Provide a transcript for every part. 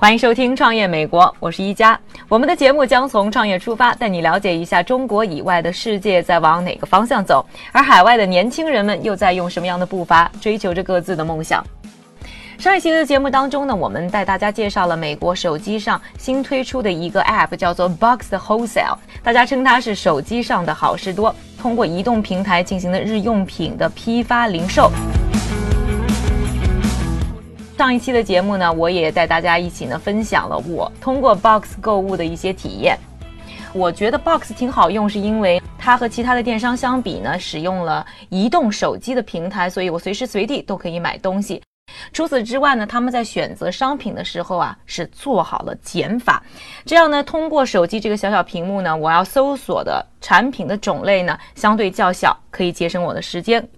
欢迎收听《创业美国》，我是一加。我们的节目将从创业出发，带你了解一下中国以外的世界在往哪个方向走，而海外的年轻人们又在用什么样的步伐追求着各自的梦想。上一期的节目当中呢，我们带大家介绍了美国手机上新推出的一个 App，叫做 Box Wholesale，大家称它是手机上的好事多，通过移动平台进行的日用品的批发零售。上一期的节目呢，我也带大家一起呢分享了我通过 Box 购物的一些体验。我觉得 Box 挺好用，是因为它和其他的电商相比呢，使用了移动手机的平台，所以我随时随地都可以买东西。除此之外呢，他们在选择商品的时候啊，是做好了减法，这样呢，通过手机这个小小屏幕呢，我要搜索的产品的种类呢，相对较小，可以节省我的时间。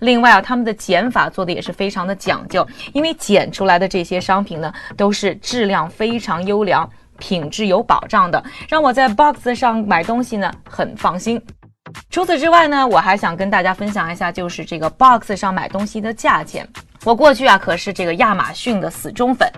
另外啊，他们的减法做的也是非常的讲究，因为减出来的这些商品呢，都是质量非常优良、品质有保障的，让我在 Box 上买东西呢很放心。除此之外呢，我还想跟大家分享一下，就是这个 Box 上买东西的价钱。我过去啊可是这个亚马逊的死忠粉，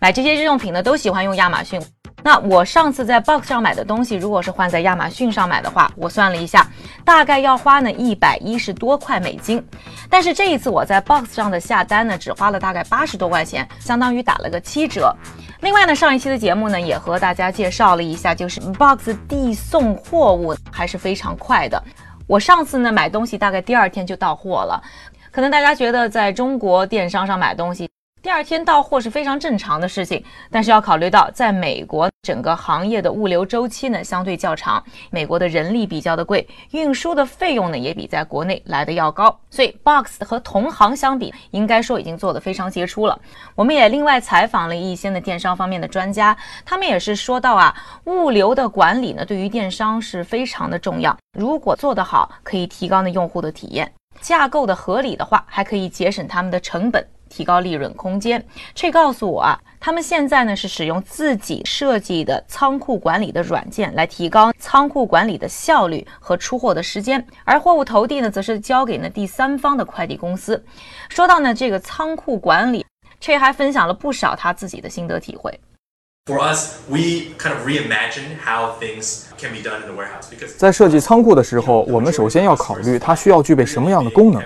买这些日用品呢都喜欢用亚马逊。那我上次在 Box 上买的东西，如果是换在亚马逊上买的话，我算了一下，大概要花呢一百一十多块美金。但是这一次我在 Box 上的下单呢，只花了大概八十多块钱，相当于打了个七折。另外呢，上一期的节目呢，也和大家介绍了一下，就是 Box 递送货物还是非常快的。我上次呢买东西大概第二天就到货了，可能大家觉得在中国电商上买东西。第二天到货是非常正常的事情，但是要考虑到，在美国整个行业的物流周期呢相对较长，美国的人力比较的贵，运输的费用呢也比在国内来的要高，所以 Box 和同行相比，应该说已经做得非常杰出了。我们也另外采访了一些的电商方面的专家，他们也是说到啊，物流的管理呢对于电商是非常的重要，如果做得好，可以提高呢用户的体验，架构的合理的话，还可以节省他们的成本。提高利润空间。这告诉我啊，他们现在呢是使用自己设计的仓库管理的软件来提高仓库管理的效率和出货的时间，而货物投递呢，则是交给呢第三方的快递公司。说到呢这个仓库管理，这还分享了不少他自己的心得体会。For us, we kind of reimagine how things can be done in the warehouse because 在设计仓库的时候，我们首先要考虑它需要具备什么样的功能。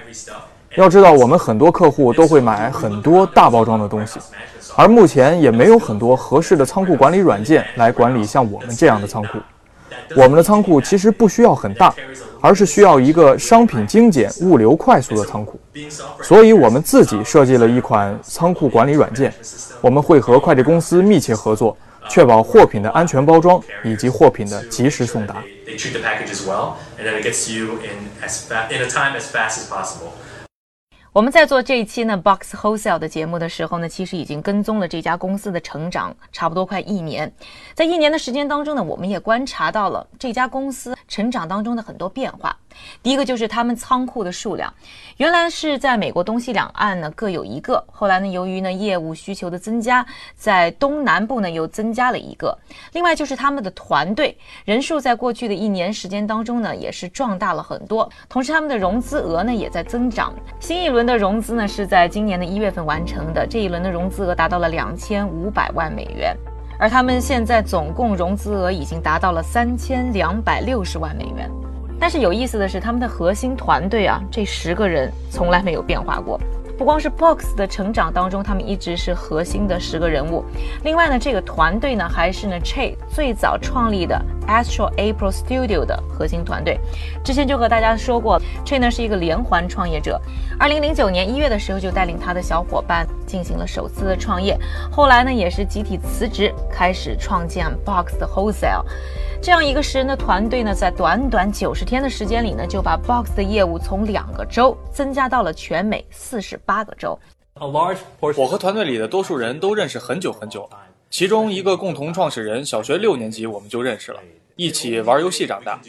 要知道，我们很多客户都会买很多大包装的东西，而目前也没有很多合适的仓库管理软件来管理像我们这样的仓库。我们的仓库其实不需要很大，而是需要一个商品精简、物流快速的仓库。所以，我们自己设计了一款仓库管理软件。我们会和快递公司密切合作，确保货品的安全包装以及货品的及时送达。我们在做这一期呢 Box Wholesale 的节目的时候呢，其实已经跟踪了这家公司的成长，差不多快一年。在一年的时间当中呢，我们也观察到了这家公司成长当中的很多变化。第一个就是他们仓库的数量，原来是在美国东西两岸呢各有一个，后来呢由于呢业务需求的增加，在东南部呢又增加了一个。另外就是他们的团队人数在过去的一年时间当中呢也是壮大了很多，同时他们的融资额呢也在增长。新一轮的融资呢是在今年的一月份完成的，这一轮的融资额达到了两千五百万美元。而他们现在总共融资额已经达到了三千两百六十万美元。但是有意思的是，他们的核心团队啊，这十个人从来没有变化过。不光是 Box 的成长当中，他们一直是核心的十个人物。另外呢，这个团队呢，还是呢 Che 最早创立的 Astro April Studio 的核心团队。之前就和大家说过，Che 呢是一个连环创业者。二零零九年一月的时候，就带领他的小伙伴进行了首次的创业。后来呢，也是集体辞职，开始创建 Box 的 Wholesale。这样一个十人的团队呢，在短短九十天的时间里呢，就把 Box 的业务从两个州增加到了全美四十八个州。我和团队里的多数人都认识很久很久了，其中一个共同创始人，小学六年级我们就认识了，一起玩游戏长大。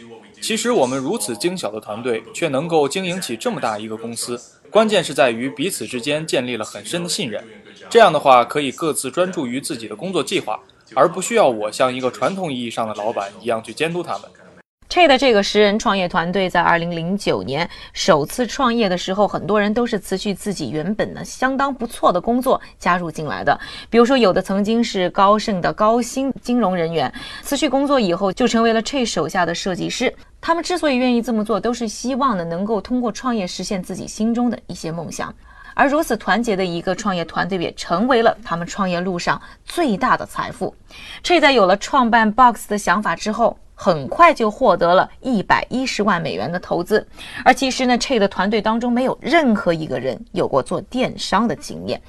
其实我们如此精小的团队，却能够经营起这么大一个公司，关键是在于彼此之间建立了很深的信任。这样的话，可以各自专注于自己的工作计划，而不需要我像一个传统意义上的老板一样去监督他们。Che 的这个十人创业团队在二零零九年首次创业的时候，很多人都是辞去自己原本的相当不错的工作加入进来的。比如说，有的曾经是高盛的高薪金融人员，辞去工作以后就成为了 Che 手下的设计师。他们之所以愿意这么做，都是希望呢能够通过创业实现自己心中的一些梦想。而如此团结的一个创业团队，也成为了他们创业路上最大的财富。Che 在有了创办 Box 的想法之后。很快就获得了一百一十万美元的投资，而其实呢，Che 的团队当中没有任何一个人有过做电商的经验。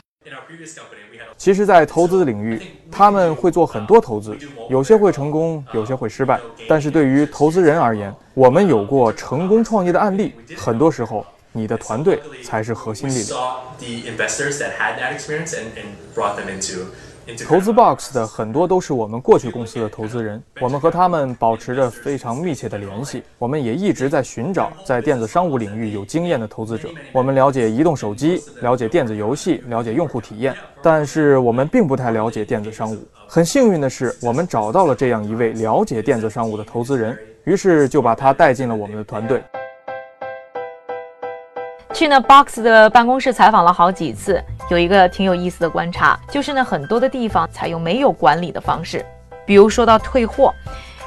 其实，在投资领域，他们会做很多投资，有些会成功，有些会失败。但是对于投资人而言，我们有过成功创业的案例。很多时候，你的团队才是核心力量。投资 Box 的很多都是我们过去公司的投资人，我们和他们保持着非常密切的联系。我们也一直在寻找在电子商务领域有经验的投资者。我们了解移动手机，了解电子游戏，了解用户体验，但是我们并不太了解电子商务。很幸运的是，我们找到了这样一位了解电子商务的投资人，于是就把他带进了我们的团队。去呢 Box 的办公室采访了好几次，有一个挺有意思的观察，就是呢很多的地方采用没有管理的方式，比如说到退货，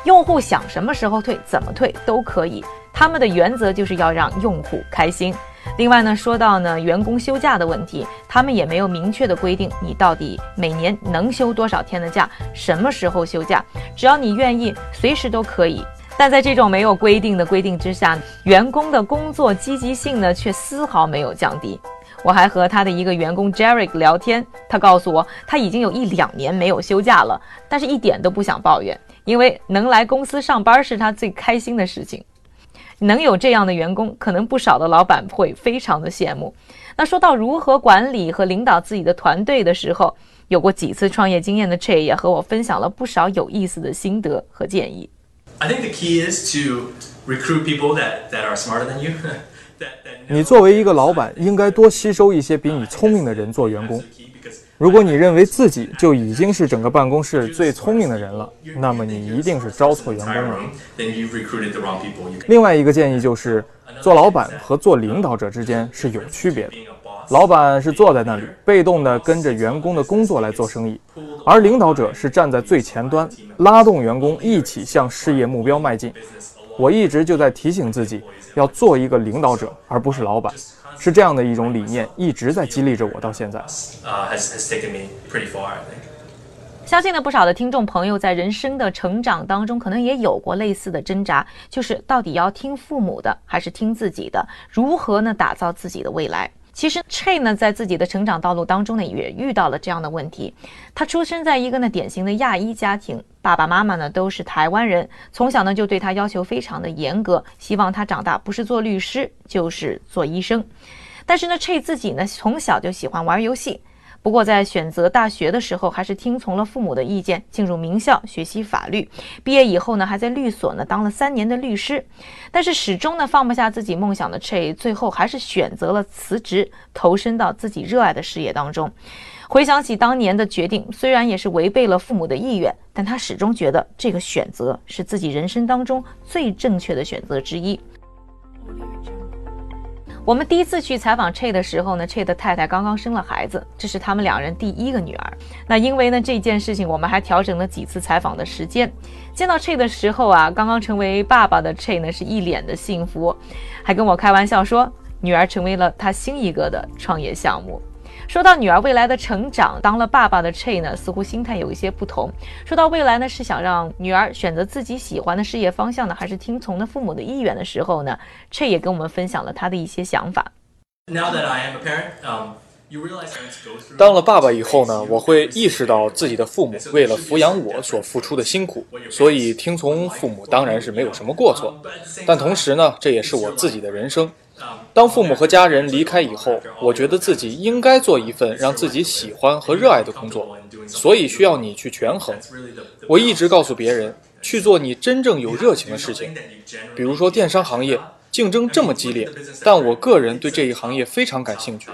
用户想什么时候退、怎么退都可以，他们的原则就是要让用户开心。另外呢，说到呢员工休假的问题，他们也没有明确的规定你到底每年能休多少天的假，什么时候休假，只要你愿意，随时都可以。但在这种没有规定的规定之下，员工的工作积极性呢却丝毫没有降低。我还和他的一个员工 Jerry 聊天，他告诉我他已经有一两年没有休假了，但是一点都不想抱怨，因为能来公司上班是他最开心的事情。能有这样的员工，可能不少的老板会非常的羡慕。那说到如何管理和领导自己的团队的时候，有过几次创业经验的 Che 也和我分享了不少有意思的心得和建议。I think the key is to recruit people that that are smarter than you. 你作为一个老板，应该多吸收一些比你聪明的人做员工。如果你认为自己就已经是整个办公室最聪明的人了，那么你一定是招错员工了。另外一个建议就是，做老板和做领导者之间是有区别的。老板是坐在那里，被动地跟着员工的工作来做生意，而领导者是站在最前端，拉动员工一起向事业目标迈进。我一直就在提醒自己，要做一个领导者，而不是老板，是这样的一种理念，一直在激励着我到现在。相信呢，不少的听众朋友在人生的成长当中，可能也有过类似的挣扎，就是到底要听父母的，还是听自己的？如何呢，打造自己的未来？其实 Che 呢，在自己的成长道路当中呢，也遇到了这样的问题。他出生在一个呢典型的亚裔家庭，爸爸妈妈呢都是台湾人，从小呢就对他要求非常的严格，希望他长大不是做律师就是做医生。但是呢，Che 自己呢从小就喜欢玩游戏。不过，在选择大学的时候，还是听从了父母的意见，进入名校学习法律。毕业以后呢，还在律所呢当了三年的律师。但是始终呢放不下自己梦想的 Che，最后还是选择了辞职，投身到自己热爱的事业当中。回想起当年的决定，虽然也是违背了父母的意愿，但他始终觉得这个选择是自己人生当中最正确的选择之一。我们第一次去采访 Che 的时候呢，Che 的太太刚刚生了孩子，这是他们两人第一个女儿。那因为呢这件事情，我们还调整了几次采访的时间。见到 Che 的时候啊，刚刚成为爸爸的 Che 呢是一脸的幸福，还跟我开玩笑说，女儿成为了他新一个的创业项目。说到女儿未来的成长，当了爸爸的 Che 呢，似乎心态有一些不同。说到未来呢，是想让女儿选择自己喜欢的事业方向呢，还是听从呢父母的意愿的时候呢？Che 也跟我们分享了他的一些想法。当了爸爸以后呢，我会意识到自己的父母为了抚养我所付出的辛苦，所以听从父母当然是没有什么过错。但同时呢，这也是我自己的人生。当父母和家人离开以后，我觉得自己应该做一份让自己喜欢和热爱的工作，所以需要你去权衡。我一直告诉别人，去做你真正有热情的事情，比如说电商行业。竞争这么激烈，但我个人对这一行业非常感兴趣，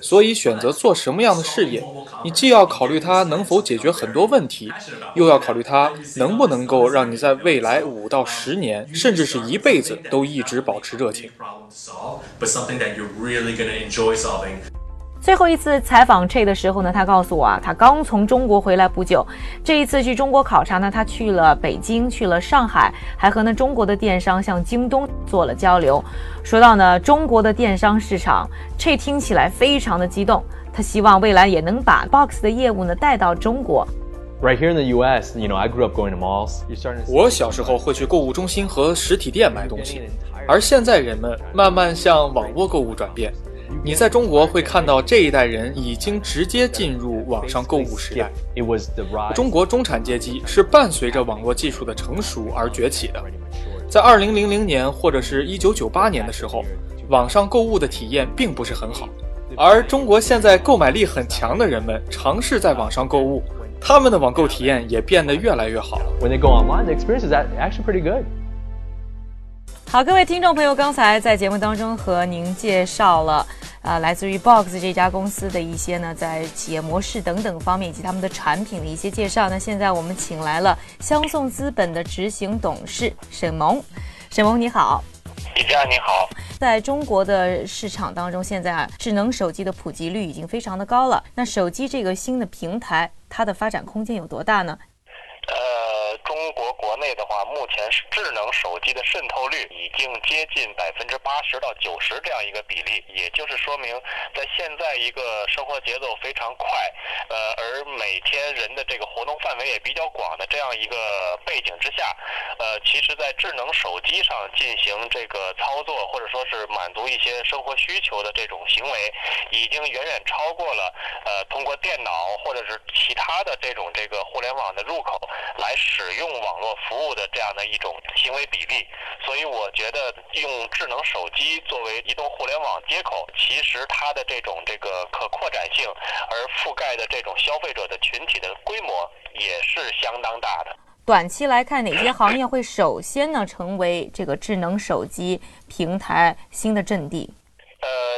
所以选择做什么样的事业，你既要考虑它能否解决很多问题，又要考虑它能不能够让你在未来五到十年，甚至是一辈子都一直保持热情。最后一次采访 Che 的时候呢，他告诉我啊，他刚从中国回来不久。这一次去中国考察呢，他去了北京，去了上海，还和呢中国的电商像京东做了交流。说到呢中国的电商市场，Che 听起来非常的激动。他希望未来也能把 Box 的业务呢带到中国。Right here in the U.S., you know, I grew up going to malls. 我小时候会去购物中心和实体店买东西，而现在人们慢慢向网络购物转变。你在中国会看到这一代人已经直接进入网上购物时代。中国中产阶级是伴随着网络技术的成熟而崛起的。在二零零零年或者是一九九八年的时候，网上购物的体验并不是很好。而中国现在购买力很强的人们尝试在网上购物，他们的网购体验也变得越来越好。When they go online, the experience is actually pretty good. 好，各位听众朋友，刚才在节目当中和您介绍了，呃，来自于 Box 这家公司的一些呢，在企业模式等等方面以及他们的产品的一些介绍。那现在我们请来了相送资本的执行董事沈萌，沈萌你好，李佳你好。在中国的市场当中，现在啊，智能手机的普及率已经非常的高了。那手机这个新的平台，它的发展空间有多大呢？呃，中国国内的话，目前是智能手机的渗透率已经接近百分之八十到九十这样一个比例，也就是说明，在现在一个生活节奏非常快，呃，而每天人的这个活动范围也比较广的这样一个背景之下，呃，其实，在智能手机上进行这个操作，或者说是满足一些生活需求的这种行为，已经远远超过了呃，通过电脑或者是其他的这种这个互联网的入口。来使用网络服务的这样的一种行为比例，所以我觉得用智能手机作为移动互联网接口，其实它的这种这个可扩展性，而覆盖的这种消费者的群体的规模也是相当大的。短期来看，哪些行业会首先呢成为这个智能手机平台新的阵地？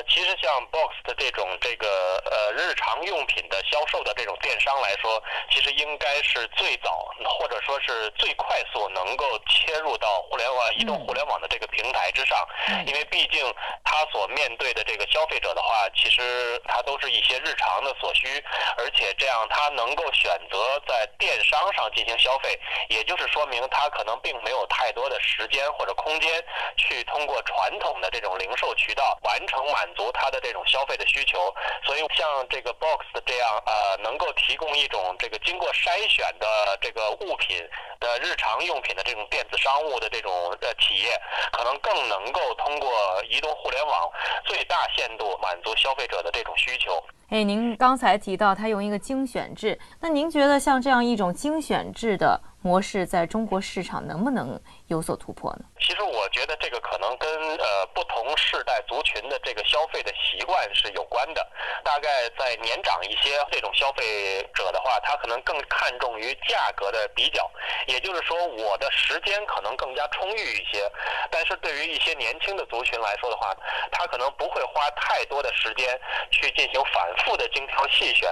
呃，其实像 Box 的这种这个呃日常用品的销售的这种电商来说，其实应该是最早或者说是最快速能够切入到互联网、移动互联网的这个平台之上，因为毕竟它所面对的这个消费者的话，其实它都是一些日常的所需，而且这样它能够选择在电商上进行消费，也就是说明它可能并没有太多的时间或者空间去通过传统的这种零售渠道完成。能满足他的这种消费的需求，所以像这个 Box 这样呃，能够提供一种这个经过筛选的这个物品的日常用品的这种电子商务的这种呃企业，可能更能够通过移动互联网最大限度满足消费者的这种需求。哎，您刚才提到他用一个精选制，那您觉得像这样一种精选制的？模式在中国市场能不能有所突破呢？其实我觉得这个可能跟呃不同世代族群的这个消费的习惯是有关的。大概在年长一些这种消费者的话，他可能更看重于价格的比较，也就是说我的时间可能更加充裕一些。但是对于一些年轻的族群来说的话，他可能不会花太多的时间去进行反复的精挑细选。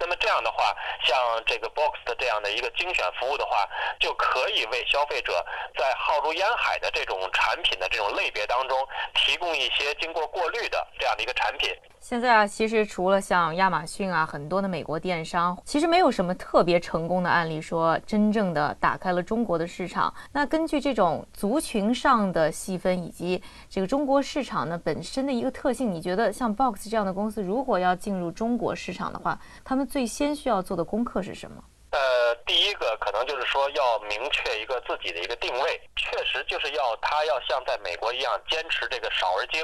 那么这样的话，像这个 Box 的这样的一个精选服务的话，就可以为消费者在浩如烟海的这种产品的这种类别当中，提供一些经过过滤的这样的一个产品。现在啊，其实除了像亚马逊啊，很多的美国电商，其实没有什么特别成功的案例，说真正的打开了中国的市场。那根据这种族群上的细分，以及这个中国市场呢本身的一个特性，你觉得像 Box 这样的公司，如果要进入中国市场的话，他们最先需要做的功课是什么？呃，第一个可能就是说要明确一个自己的一个定位，确实就是要他要像在美国一样坚持这个少而精。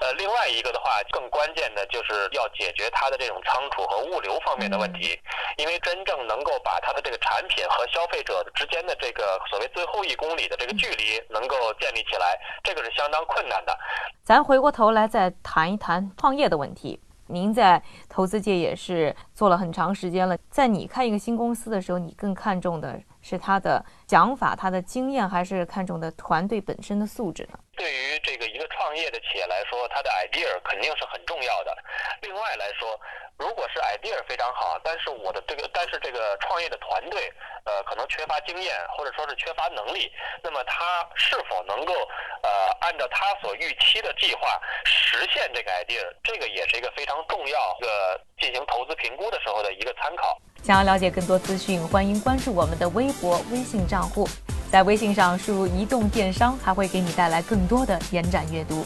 呃，另外一个的话，更关键的就是要解决他的这种仓储和物流方面的问题，因为真正能够把他的这个产品和消费者之间的这个所谓最后一公里的这个距离能够建立起来，这个是相当困难的。咱回过头来再谈一谈创业的问题。您在投资界也是做了很长时间了，在你看一个新公司的时候，你更看重的是他的想法、他的经验，还是看重的团队本身的素质呢？对于这个一个创业的企业来说，它的 idea 肯定是很重要的。另外来说，如果是 idea 非常好，但是我的这个但是这个创业的团队，呃，可能缺乏经验或者说是缺乏能力，那么他是否能够呃按照他所预期的计划实现这个 idea，这个也是一个非常重要的进行投资评估的时候的一个参考。想要了解更多资讯，欢迎关注我们的微博、微信账户。在微信上输入“移动电商”，还会给你带来更多的延展阅读。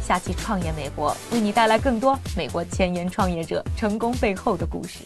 下期创业美国为你带来更多美国前沿创业者成功背后的故事。